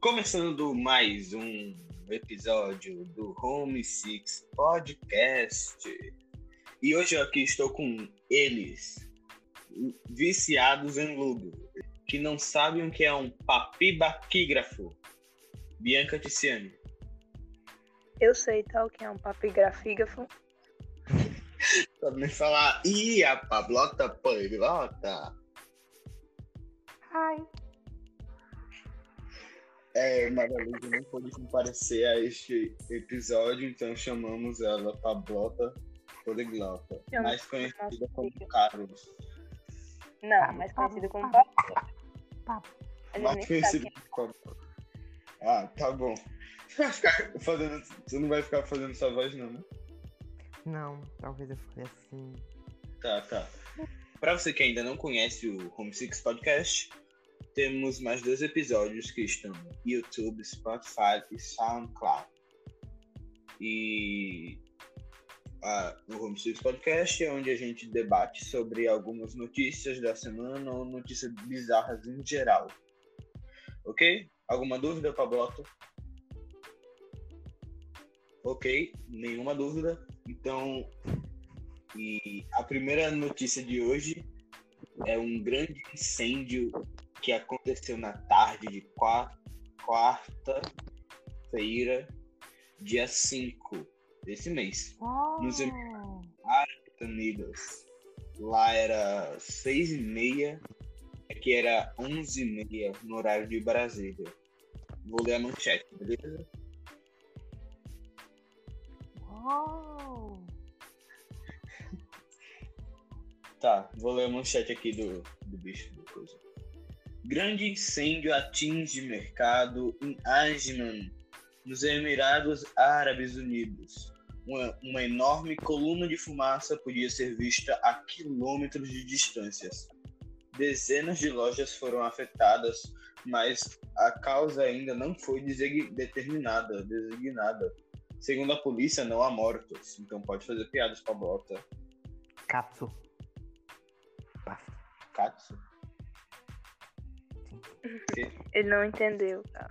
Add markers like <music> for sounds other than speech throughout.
Começando mais um episódio do Home Six Podcast. E hoje eu aqui estou com eles, viciados em Ludo, que não sabem o que é um papibaquígrafo. Bianca Tiziane. Eu sei tal que é um papigrafígrafo. <laughs> Pode me falar, ih, a Pablota Pablota. Ai. É, Magalhães não pôde comparecer a este episódio, então chamamos ela Pablota Poliglota, Eu mais conhecida como. Carlos. Não, mais conhecido como Papo. papo. Papo. A gente Mais conhecido quem como Ah, tá bom. Você vai ficar fazendo. Você não vai ficar fazendo sua voz, não, né? Não, talvez eu fale assim. Tá, tá. Pra você que ainda não conhece o Home Six Podcast, temos mais dois episódios que estão no YouTube, Spotify e SoundCloud. E ah, o Home Six Podcast é onde a gente debate sobre algumas notícias da semana ou notícias bizarras em geral. Ok? Alguma dúvida, Pablota? Ok, nenhuma dúvida. Então, e a primeira notícia de hoje é um grande incêndio que aconteceu na tarde de qua- quarta-feira, dia 5 desse mês, Nos em- Oh, Unidos. Lá era seis e meia, aqui era onze e meia no horário de Brasília. Vou ler a manchete, beleza? oh. Tá, vou ler a manchete aqui do, do bicho do coisa. Grande incêndio atinge mercado em Ajman, nos Emirados Árabes Unidos. Uma, uma enorme coluna de fumaça podia ser vista a quilômetros de distâncias. Dezenas de lojas foram afetadas, mas a causa ainda não foi determinada, designada. Segundo a polícia, não há mortos, então pode fazer piadas com a bota. Katsu. Katsu. <laughs> Ele não entendeu, tá?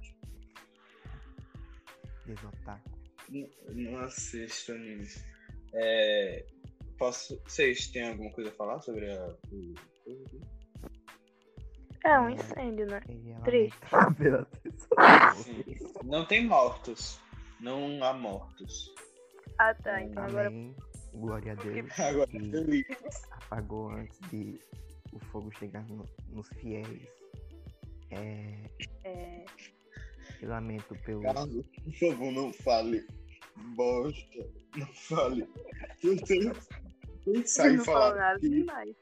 Desotaku. N- Não assisto animes. É, posso, vocês têm alguma coisa a falar sobre a, o. É um incêndio, né? Triste. <laughs> Sim. Não tem mortos. Não há mortos. Ah, tá. Então agora Amém. Glória a Deus. <laughs> Agora, que apagou antes de o fogo chegar no- nos fiéis. É, é, eu lamento pelo. Carlos, por favor, não fale. Bosta. Não fale. Se você pensar em não falar. nada que- demais.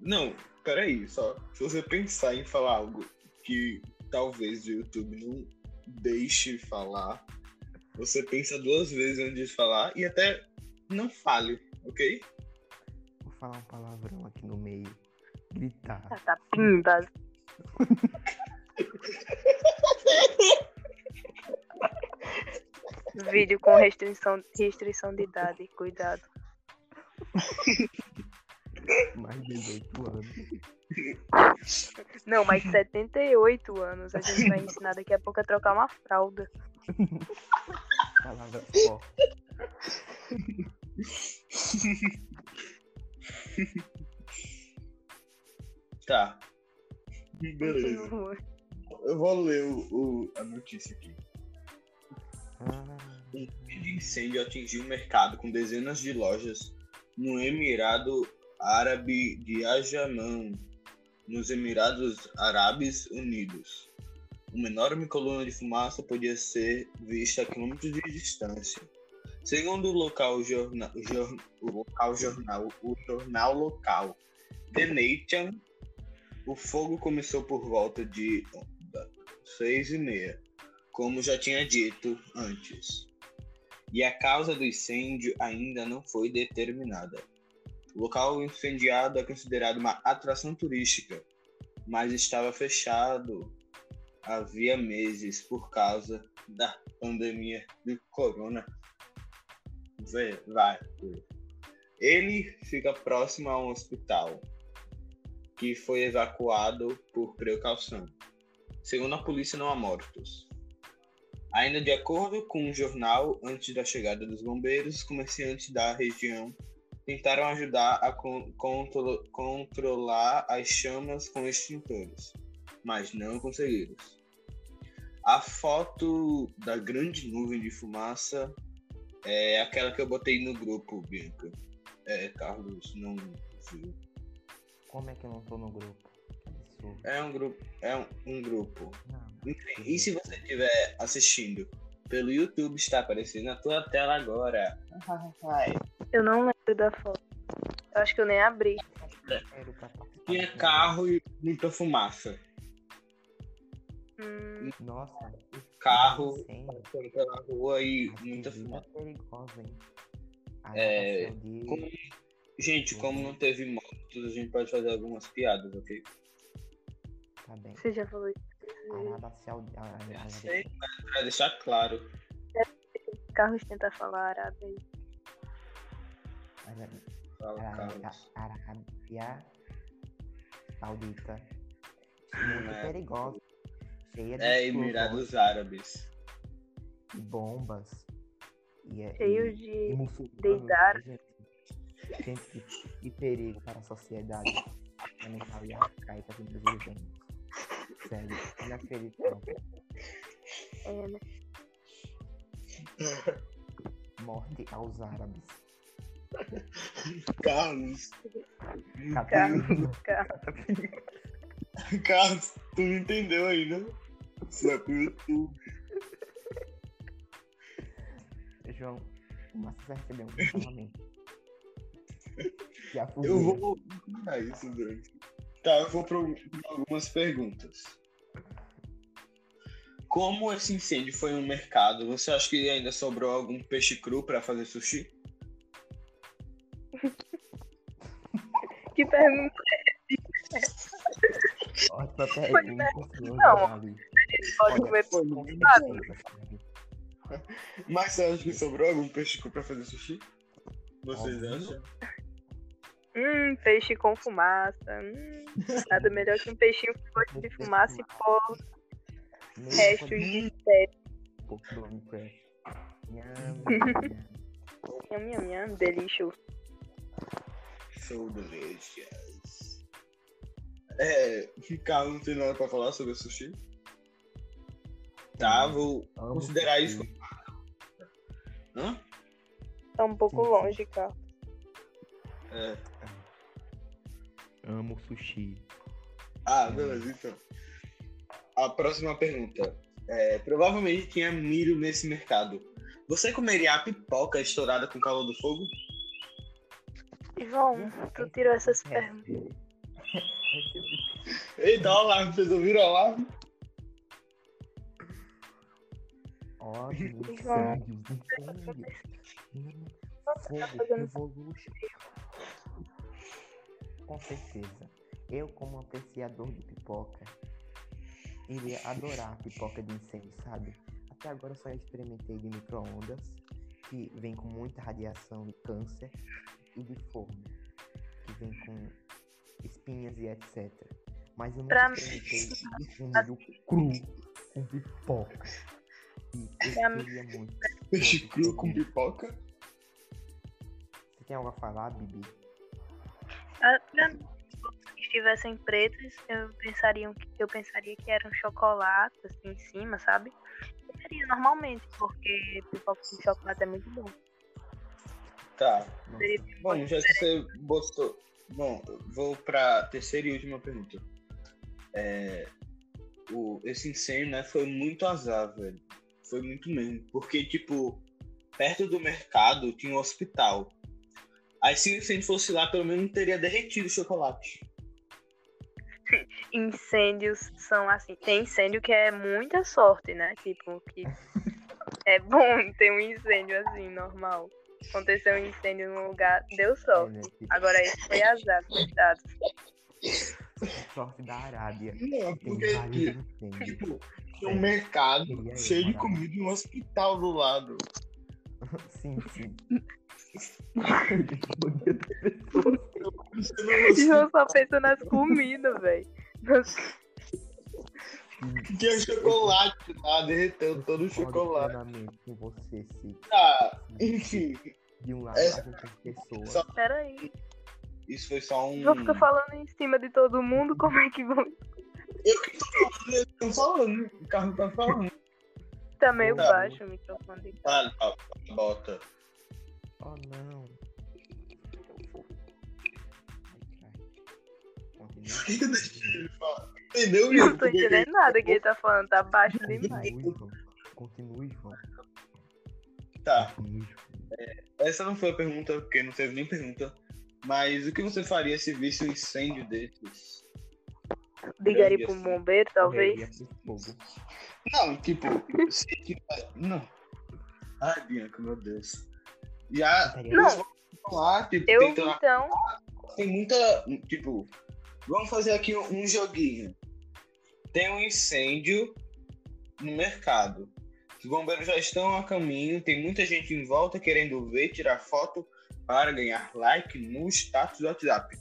Não, peraí, só. Se você pensar em falar algo que talvez o YouTube não deixe falar, você pensa duas vezes antes de falar e até não fale, ok? Vou falar um palavrão aqui no meio. Gritar. Tá, tá. Vídeo com restrição, restrição de idade, cuidado. Mais de 18 anos. Não, mas 78 anos. A gente vai ensinar daqui a pouco a trocar uma fralda. Palavras fortes. Tá. Beleza. Eu vou ler o, o- a notícia aqui. Um grande incêndio atingiu o mercado com dezenas de lojas no Emirado Árabe de Ajamão, nos Emirados Árabes Unidos. Uma enorme coluna de fumaça podia ser vista a quilômetros de distância. Segundo o local jornal, o local jornal, o jornal local The Nation, o fogo começou por volta de seis e meia, como já tinha dito antes. E a causa do incêndio ainda não foi determinada. O local incendiado é considerado uma atração turística, mas estava fechado havia meses por causa da pandemia do corona. Vai. Ele fica próximo a um hospital que foi evacuado por precaução. Segundo a polícia, não há mortos. Ainda de acordo com o jornal, antes da chegada dos bombeiros, os comerciantes da região tentaram ajudar a con- contro- controlar as chamas com extintores, mas não conseguiram. A foto da grande nuvem de fumaça é aquela que eu botei no grupo, Bianca. É, Carlos não viu. Como é que eu não tô no grupo? É um grupo. É um, um grupo. Não, E se você estiver assistindo pelo YouTube, está aparecendo na tua tela agora. Eu não lembro da foto. Eu acho que eu nem abri. Tinha carro e muita fumaça. Hum, Nossa, Carro passando pela rua e muita fumaça. perigosa, hein? A É, Gente, como não teve mortos, a gente pode fazer algumas piadas, ok? Tá bem. você já falou isso. Araba Saudi- a- a- a- Sei, mas pra deixar claro. Carlos tenta falar árabe Arábia Saudita. Muito É. perigosa. Cheia de É, Emirados Árabes. e bombas. E, é- Cheio e, e de. deidar. Gente, gente que, que perigo para a sociedade mental e arcaica que nós vivemos. Sério, inacreditável. É, né? Morte aos árabes. Carlos, Carlos, Carlos. Carlos, tu não entendeu ainda? Isso é pro YouTube. João, o Márcio vai receber um cancelamento. <laughs> Já Eu vou isso durante. Tá, eu vou para algumas perguntas. Como esse incêndio foi no mercado, você acha que ainda sobrou algum peixe cru para fazer sushi? <laughs> Que pergunta Ótima Foi pergunta, Não. pode comer certeza, sabe? <laughs> Mas você acha que sobrou algum peixe cru para fazer sushi? Vocês Óbvio. acham? Hum, peixe com fumaça. Hum, nada melhor que um peixinho com gosto de fumaça e pó, restos de Minecraft. Nham, nham, nham. Delício. So delicious. É, Carlos não tem nada para falar sobre o sushi? Tá, vou considerar isso. Hã? Tá um pouco longe, cara. É. Amo sushi. Ah, beleza, então. A próxima pergunta. É, provavelmente tinha milho nesse mercado. Você comeria a pipoca estourada com calor do fogo? João, tu tirou essas perguntas. Eita, olha lá, vocês ouviram alarme? Óbvio, incêndios, incêndios. Hum, tá Fogo, fazendo revolution. Com certeza. Eu, como apreciador de pipoca, iria adorar pipoca de incêndio, sabe? Até agora eu só experimentei de micro-ondas, que vem com muita radiação e câncer, e de forno, que vem com espinhas e etc. Mas eu Pra nunca mim- experimentei <laughs> de milho cru com pipoca. E Pra eu mim- queria muito. Peixe cru com pipoca? Você tem algo a falar, Bibi? Ah, mim, se estivessem pretos, eu pensaria, que, eu pensaria que era um chocolate, assim, em cima, sabe? Comeria normalmente, porque pipoca com chocolate é muito bom. Tá. Seria Bom, já que você botou. Bom, eu vou pra terceira e última pergunta. É, o, esse incêndio, né, foi muito azar, velho. Foi muito mesmo. Porque, tipo, perto do mercado tinha um hospital. Aí se o incêndio fosse lá, pelo menos não teria derretido o chocolate. incêndios são assim. Tem incêndio que é muita sorte, né? Tipo, que <laughs> é bom ter um incêndio assim, normal. Aconteceu um incêndio num lugar, deu é, sorte. Agora esse foi azar, coitado. sorte da Arábia. Não, Tem porque tipo, tinha um mercado eu cheio de comida e um hospital do lado. <laughs> Sim, sim. Não- João só pensa nas comidas, velho. Tinha chocolate lá, derreteu todo o chocolate. Com você, se Ah, enfim, de um lado Essa- a gente tem pessoa. Só- Peraí. isso foi só um. Vou ficar falando em cima de todo mundo, como é que vão. Eu que tô falando, eles estão falando, o carro tá falando. Tá meio Tá. baixo o microfone fala, bota. Oh não. Ai, Por cara. que eu deixei ele falar? Entendeu, Não Igor? tô entendendo nada que ele tá falando, tá baixo demais. Continue, João. Tá, João. essa não foi a pergunta, porque não teve nem pergunta. Mas o que você faria se visse um incêndio desses? Ligaria pro bombeiro, talvez. Não, tipo, se tiver- Não. Ai, Bianca, meu Deus. Já. Não. Lá, tipo, Eu, então, tem muita. Tipo, vamos fazer aqui um, joguinho. Tem um incêndio no mercado. Os bombeiros já estão a caminho, tem muita gente em volta querendo ver, tirar foto para ganhar like no status do WhatsApp.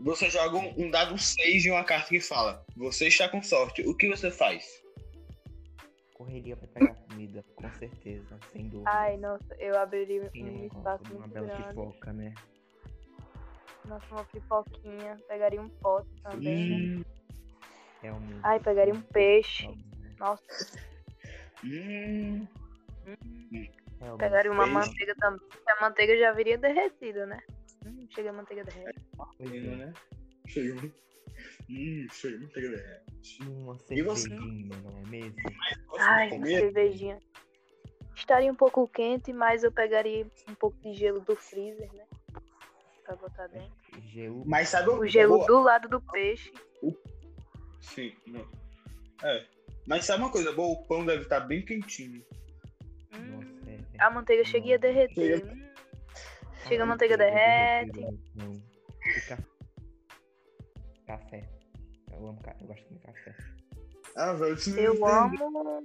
Você joga um, um dado 6 de uma carta que fala: Você está com sorte. O que você faz? Correria pra pegar comida, com certeza, sem dúvida. ai, nossa, eu abriria Quem um espaço uma muito bela grande. pipoca, né? Nossa, uma pipoquinha. Pegaria um pote também, né? Hum, Realmente. Ai, pegaria um peixe. Realmente. Nossa, hum. Realmente. pegaria uma Peixe. manteiga também. A manteiga já viria derretida, né? Hum, chega a manteiga derretida. É. né? Chega. Hum, chega muito grande. Uma cervejinha, não é mesmo? Ai, comer? cervejinha. Estaria um pouco quente, mas eu pegaria um pouco de gelo do freezer, né? Pra botar dentro. Gelo. Mas sabe O gelo boa- do lado do peixe. Sim, não. É. Mas sabe uma coisa boa? O pão deve estar bem quentinho. Hum, Nossa, é. a manteiga cheguia a derreter. Chega- Hum, chega a manteiga derrete. derretido no pão. E ca- Café. Eu amo café, eu gosto de comer café. Ah, velho, não eu entendeu. amo.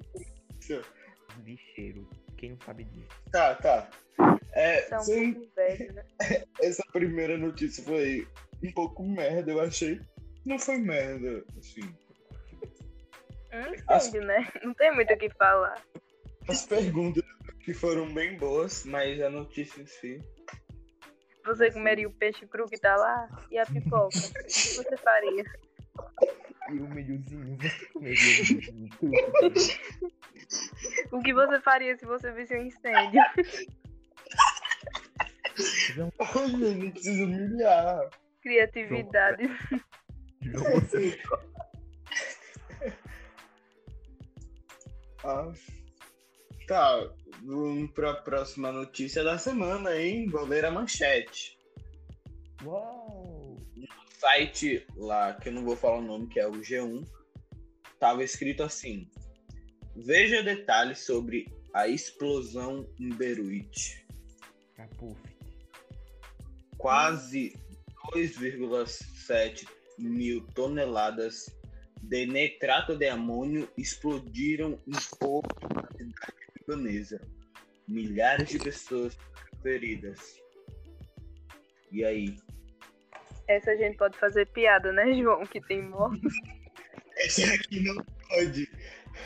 Bicheiro. Quem não sabe disso? Tá, tá. É, São sim, pouco velho, né? <laughs> essa primeira notícia foi um pouco merda, eu achei. Não foi merda, assim. Um As- incêndio, né? Não tem muito o que falar. As perguntas que foram bem boas, mas a notícia em si. Você comeria o peixe cru que tá lá? E a pipoca? O que você faria? E o milhozinho, você <laughs> comeria o milhozinho cru? O que você faria se você visse um incêndio? Olha, não precisa humilhar. Criatividade. João, você Ah, tá, vamos pra próxima notícia da semana, hein? Vou ler a manchete. Uau! site lá, que eu não vou falar o nome, que é o G1, tava escrito assim: Veja detalhes sobre a explosão em Beirute. Capuf. Quase 2,7 mil toneladas de nitrato de amônio explodiram em porto na cidade libanesa. Milhares de pessoas feridas. E aí? Essa a gente pode fazer piada, né, João? Que tem morte. Essa aqui não pode.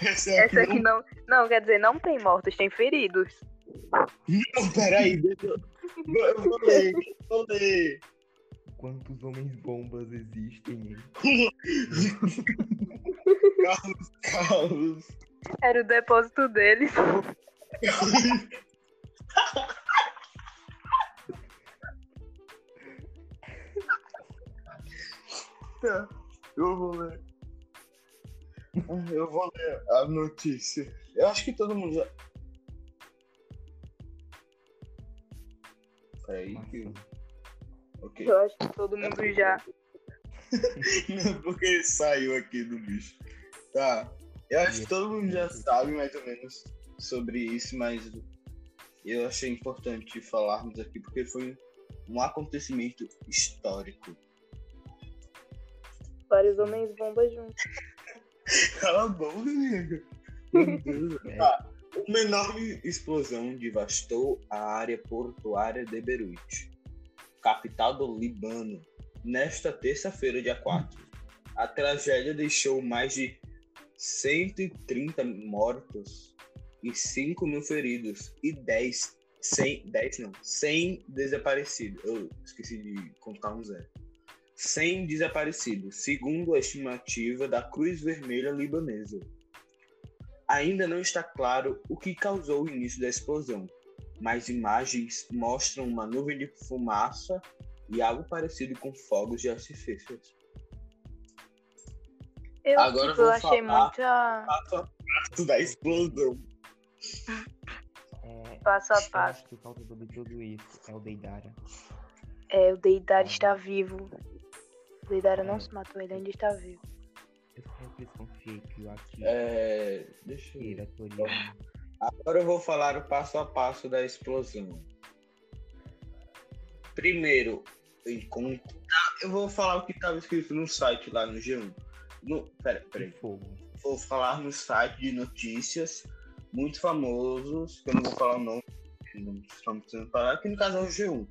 Essa aqui, Essa aqui não. Não, quer dizer, não tem mortos, tem feridos. não. Peraí, deixa eu. Eu vou ler, vou ler. Quantos homens bombas existem? <laughs> Carlos, Carlos. Era o depósito deles. Tá, eu vou ler. Eu vou ler a notícia. Eu acho que todo mundo já. Peraí, que. Maçã. Ok. Eu acho que todo mundo já. Não, <laughs> porque ele saiu aqui do bicho. Tá. Eu acho que todo mundo já sabe mais ou menos sobre isso, mas eu achei importante falarmos aqui porque foi um acontecimento histórico. Vários homens bombas juntos. <laughs> Cala a boca, amiga. Meu Deus. É. Tá. Uma enorme explosão devastou a área portuária de Beirute, capital do Líbano, nesta terça-feira, dia 4. A tragédia deixou mais de 130 mortos e 5 mil feridos e 10, 100, 10 não, 100 desaparecidos. Eu esqueci de contar um zero. 100 desaparecidos, segundo a estimativa da Cruz Vermelha Libanesa. Ainda não está claro o que causou o início da explosão, mas imagens mostram uma nuvem de fumaça e algo parecido com fogos de artifícios. Eu, Agora tipo, eu achei muita Passo a passo da explosão. É, <laughs> passo a passo. que o causador de tudo isso é o Deidara. É, o Deidara Ah. está vivo. O Deidara não É. se matou, ele ainda está vivo. Eu sempre desconfiei que o Akira É, deixa eu ver. Agora eu vou falar o passo a passo da explosão. Primeiro. Ah, eu vou falar o que estava escrito no site lá no G1. No, pera, peraí. fogo. Vou falar no site de notícias muito famosos, que eu não vou falar o nome, não estamos precisando falar, que no caso é o G1.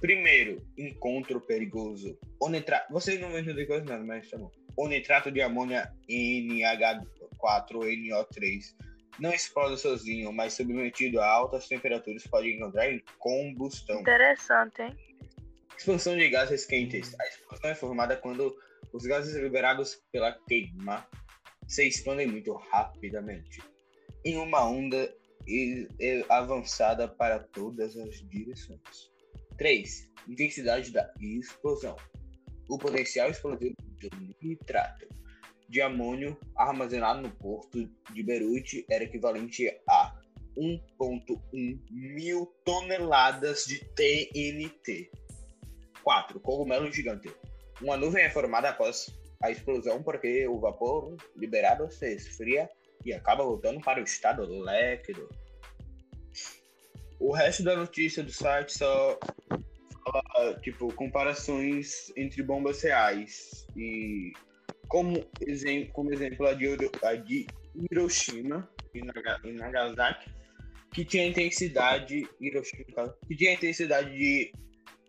Primeiro, encontro perigoso. O nitrato, vocês não vão entender coisa nada, mas tá bom. O nitrato de amônia NH4NO3 não explode sozinho, mas submetido a altas temperaturas pode encontrar em combustão. Interessante, hein? Expansão de gases quentes. A explosão é formada quando os gases liberados pela queima se expandem muito rapidamente em uma onda avançada para todas as direções. 3. Intensidade da explosão. O potencial explosivo do nitrato de amônio armazenado no porto de Beirute era equivalente a 1,1 mil toneladas de TNT. 4. Cogumelo gigante. Uma nuvem é formada após a explosão porque o vapor liberado se esfria e acaba voltando para o estado líquido. O resto da notícia do site só fala, tipo, comparações entre bombas reais. E como exemplo, como exemplo a de, a de Hiroshima e Naga- Nagasaki, que tinha intensidade Hiroshima, que tinha intensidade de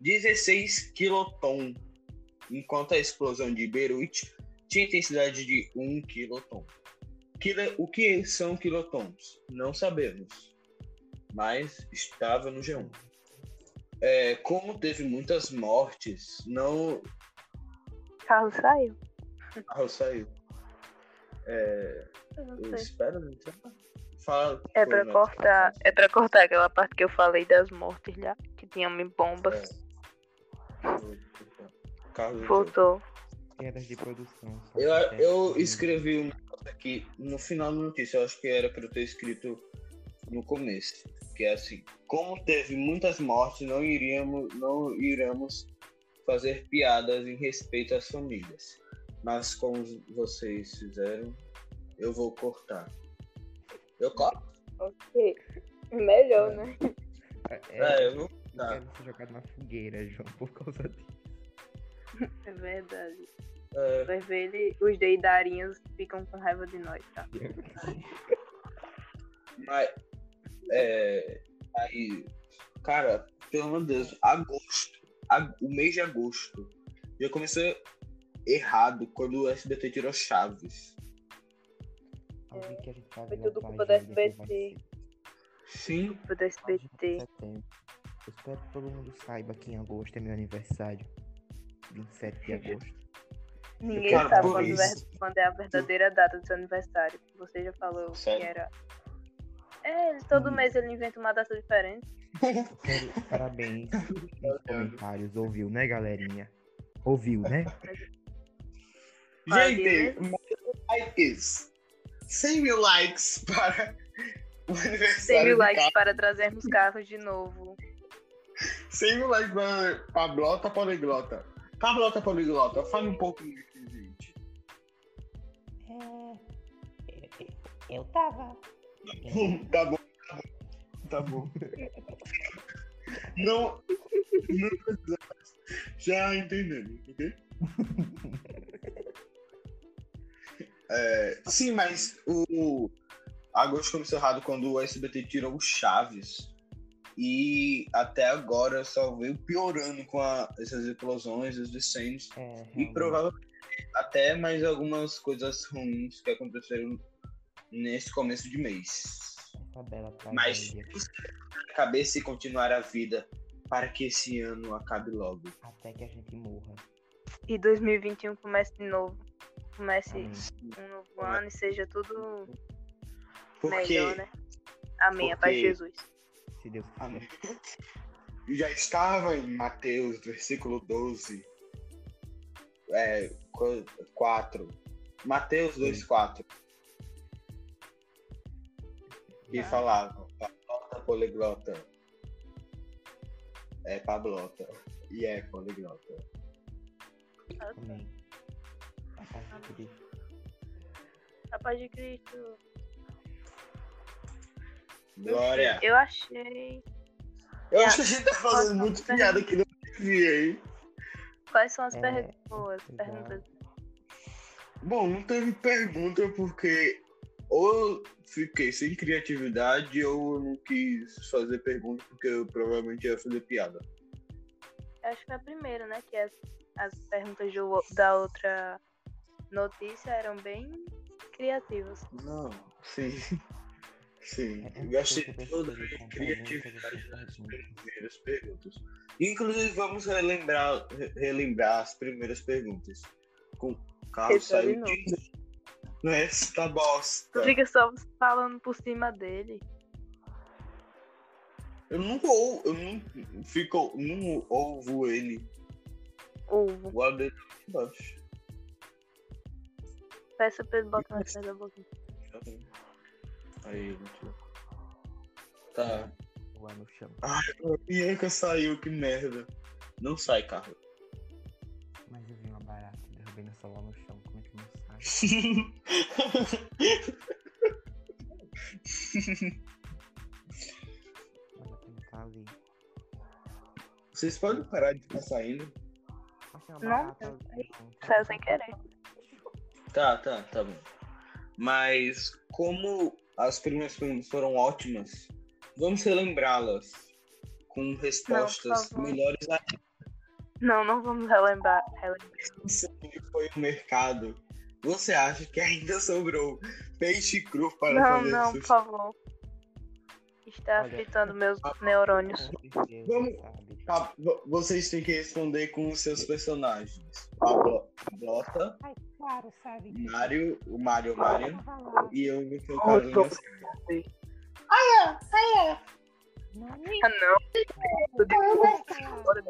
16 kiloton, enquanto a explosão de Beirute tinha intensidade de 1 kiloton. Quilo- O que são quilotons? Não sabemos, mas estava no G1. É, como teve muitas mortes, não. Carlos saiu. Ah, saiu. É, Eu não eu espero, não sei. Fala. É né? cortar. É pra cortar aquela parte que eu falei das mortes já. Que tinha bomba. Carlos, Voltou. Quedas de produção. Eu, eu escrevi um negócio aqui no final da notícia, eu acho que era para eu ter escrito no começo, que é assim, como teve muitas mortes, não iríamos, não iremos fazer piadas em respeito às famílias. Mas como vocês fizeram, eu vou cortar. Eu corto? Ok. Melhor, né? É, É, eu vou eu cortar. quero ser jogado na fogueira, João, por causa disso. <laughs> É verdade. É, Vai ver ele, os deidarinhos ficam com raiva de nós, tá? <laughs> Mas, é, aí, cara, pelo amor de Deus, agosto, ag- o mês de agosto, já começou errado quando o SBT tirou Chaves. Vai Foi tudo a culpa do SBT. Sim, Tipo do SBT. Eu espero que todo mundo saiba que em agosto é meu aniversário. 27 de agosto. Ninguém Cara, sabe quando, isso- ver- quando é a verdadeira data do seu aniversário. Você já falou Sério? que era. É, todo Hum. mês ele inventa uma data diferente. Quero parabéns <laughs> nos comentários. Ouviu, né, galerinha? Ouviu, né? Gente, mais likes, 100 mil likes para o 100 aniversário mil do likes Carlos. para trazermos carros de novo. 100 mil likes para Pablota Poliglota. Pablota Poliglota, fale um pouco disso, gente. É. Eu tava. <laughs> Tá bom, tá bom. Tá bom. Não, não precisamos. Já entendemos, ok? É, sim, mas o agosto começou errado quando o SBT tirou o Chaves. E até agora só veio piorando com a- essas explosões, os incêndios. É, E provavelmente até mais algumas coisas ruins que aconteceram nesse começo de mês. Bela Mas cabeça e continuar a vida para que esse ano acabe logo. Até que a gente morra. E 2021 comece de novo. Comece Amém. um novo ano e seja tudo Porque melhor, né? Amém, a paz de Porque- Jesus. Se Deus quiser. Amém. já estava em Mateus, versículo 12, é, 4. Mateus 2, 4. E falava, pablota, poliglota. É pablota. E é poliglota. Amém. A paz de Cristo. A paz de Cristo. Glória. Eu achei. Eu acho que a gente tá falando muito piada que não devia, hein? Quais são as É, perguntas? Bom, não teve pergunta porque ou eu fiquei sem criatividade ou eu não quis fazer pergunta porque eu provavelmente ia fazer piada. Eu acho que foi a primeira, né? Que as, as perguntas do- da outra notícia eram bem criativas. Não, sim. Sim, É, é eu gastei muito toda a minha com criatividade perguntas, nas perguntas. primeiras perguntas. Inclusive, vamos relembrar, re- relembrar as primeiras perguntas. Com o carro é de saiu de nesta bosta. Tu fica só falando por cima dele. Eu não ou, eu não fico, não ouvo ele. Ovo. O áudio dele tá aqui embaixo. Peça pra ele botar mais perto da boquinha. Aí. Tá. Lá no chão. Ai, a Bianca saiu, que merda. Não sai, carro. Mas eu vi uma barata e derrubei no celular no chão. Como é que não sai? <laughs> Tem que tá ali. Vocês podem parar de ficar saindo? Não, eu- Saiu sem querer. Tá, tá, tá bom. Mas como as primeiras perguntas foram ótimas, vamos relembrá-las com respostas favor. melhores ainda. Não, não vamos relembrar. relembrar. foi o mercado. Você acha que ainda sobrou peixe cru para Não, fazer não, por sushi? favor. Está Olha, fritando meus neurônios. Vamos-? Tá, vo- vocês têm que responder com os seus personagens. Pablo, Blota, Ai, claro, sabe? Mário, o Mário Mário Tava lá. e eu seu Oh, caso. tô- Silva. Não, nem Ah, não. eu vou falar. Bora.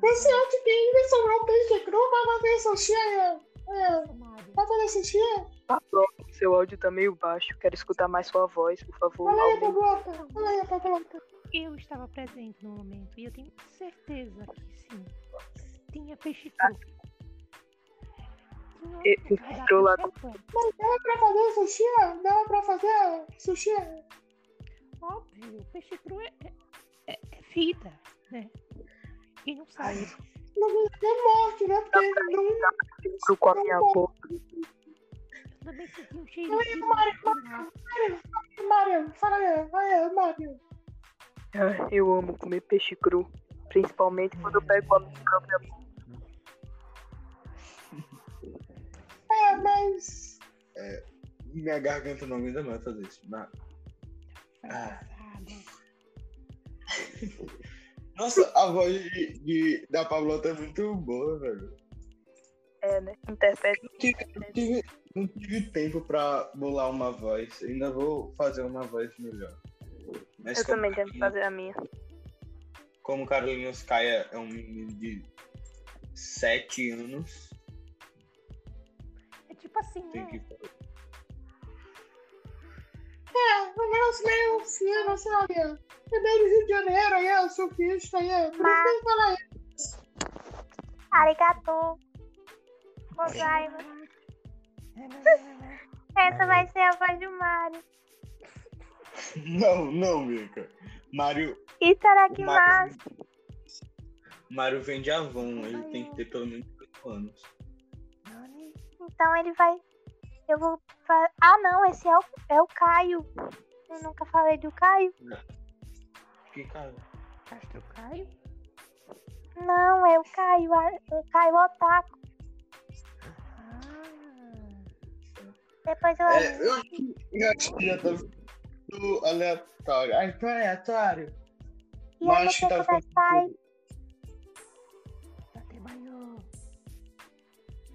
Você acha que ainda sobrou peixe cru para fazer sushi? Mário. Para fazer sushi? Tá pronto, seu áudio tá meio baixo. Quero escutar mais sua voz, por favor. Aumente. Blota. Fala aí, Blota. Eu estava presente no momento e eu tenho certeza que sim. Tinha peixe cru. E- cru lá- completo. Dá para fazer sushi? Dá para fazer sushi? Óbvio, peixe cru é, é, é vida, né? Quem não sabe. Não é morte, né? Porque não Cru com a minha boca. Eu também senti um cheiro de Mário, fala aí, aí, Mário. Ai, eu amo comer peixe cru. Principalmente quando eu pego a minha própria boca. É, mas. É, minha garganta não aguenta mais fazer isso. Mas- Ah. <laughs> Nossa, a voz de, de- da Pablota é muito boa, velho. É, né? Interprete. Não tive, não tive- tempo pra bolar uma voz. Ainda vou fazer uma voz melhor. Mas Eu também tenho que Carlinhos- fazer a minha. Como Carlinhos Caia é um menino de 7 anos, É assim, tem né? que É, o negócio meio fino, sabe? É meio do Rio de Janeiro, aí eu sou surfista, aí por isso que eu falo Arigato. Gozaiba. <laughs> Essa vai ser a voz do Mario. Não, não, Mika. Mário, Itadakimasu. Mário, Mário vem de Avon, ele tem que ter pelo menos 8 anos. Então ele vai. Eu vou. Ah, não, esse é o, é o Caio. Eu nunca falei do Caio. Que Caio? É o Caio? Não, é o Caio. É o Caio Otaku. Ah. Depois eu. É, eu, eu acho que já tá do aleatório. Ah, então é aleatório. E Mas aí, você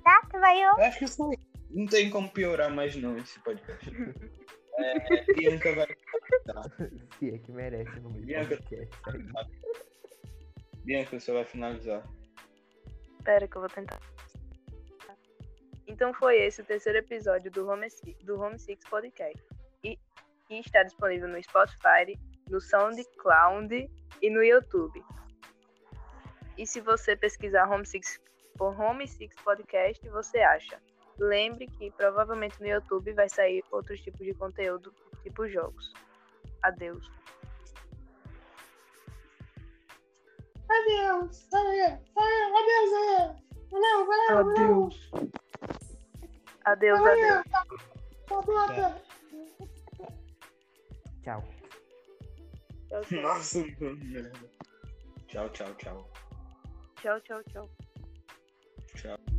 Tá? Tu vai eu? Acho que foi. Não tem como piorar mais não esse podcast. <laughs> É, Bianca vai. Se é que merece no Bianca. podcast. Bianca, você vai finalizar. Espera que eu vou tentar. Então foi esse o terceiro episódio do Home, do Home Six Podcast. E, e está disponível no Spotify, no SoundCloud e no YouTube. E se você pesquisar Home Six por Home Six Podcast, você acha. Lembre que provavelmente no YouTube vai sair outros tipos de conteúdo, tipo jogos. Adeus. Adeus! Adeus! Adeus! Adeus. Adeus, adeus. Tchau. Tchau, tchau. Nossa, mano. Tchau, tchau, tchau. Tchau, tchau, tchau. <laughs> Tchau.